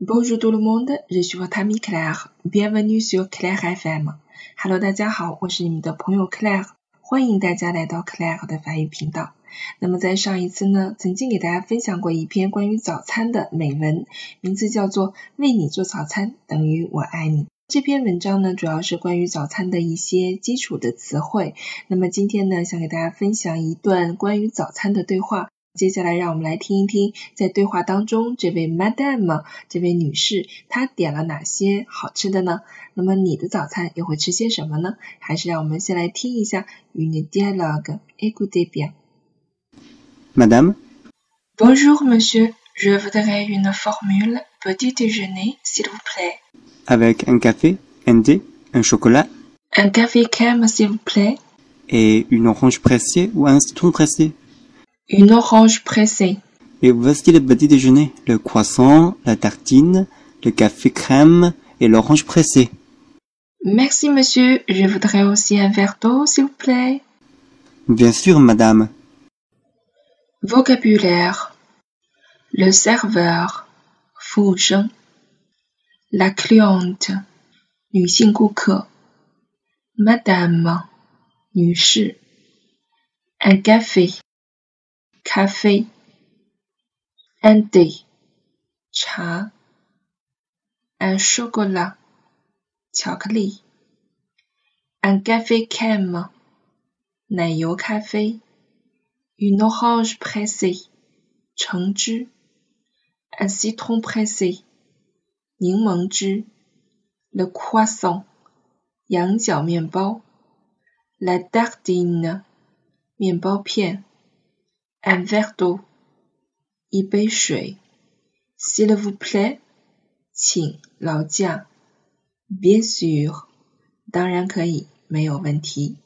Bonjour tout le monde, je suis votre ami Claire. Bienvenue sur Claire FM. Hello，大家好，我是你们的朋友 Claire，欢迎大家来到 Claire 的法语频道。那么在上一次呢，曾经给大家分享过一篇关于早餐的美文，名字叫做《为你做早餐等于我爱你》。这篇文章呢，主要是关于早餐的一些基础的词汇。那么今天呢，想给大家分享一段关于早餐的对话。接下来，让我们来听一听，在对话当中，这位 Madame 这位女士，她点了哪些好吃的呢？那么你的早餐又会吃些什么呢？还是让我们先来听一下 Une dialogue écoutez bien. Madame. Bonjour monsieur, je voudrais une formule petit déjeuner s'il vous plaît. Avec un café, un thé, un chocolat. Un café crème s'il vous plaît. Et une orange pressée ou un citron pressé. Une orange pressée. Et voici le petit déjeuner. Le croissant, la tartine, le café crème et l'orange pressée. Merci monsieur, je voudrais aussi un verre d'eau s'il vous plaît. Bien sûr, madame. Vocabulaire. Le serveur. 服务生 La cliente. 女性顾客 Madame. 女士 Un café. 咖啡，andy，茶 Un chocolat. 巧克力 Un café crème. 奶油咖啡 Une orange pressée. 橙汁 Un citron pressé. 柠檬汁 Le croissant. 羊角面包 La tartine. 面包片 Un verre d'eau. 一杯水 S'il vous plaît. 请劳驾 Bien sûr. 当然可以，没有问题。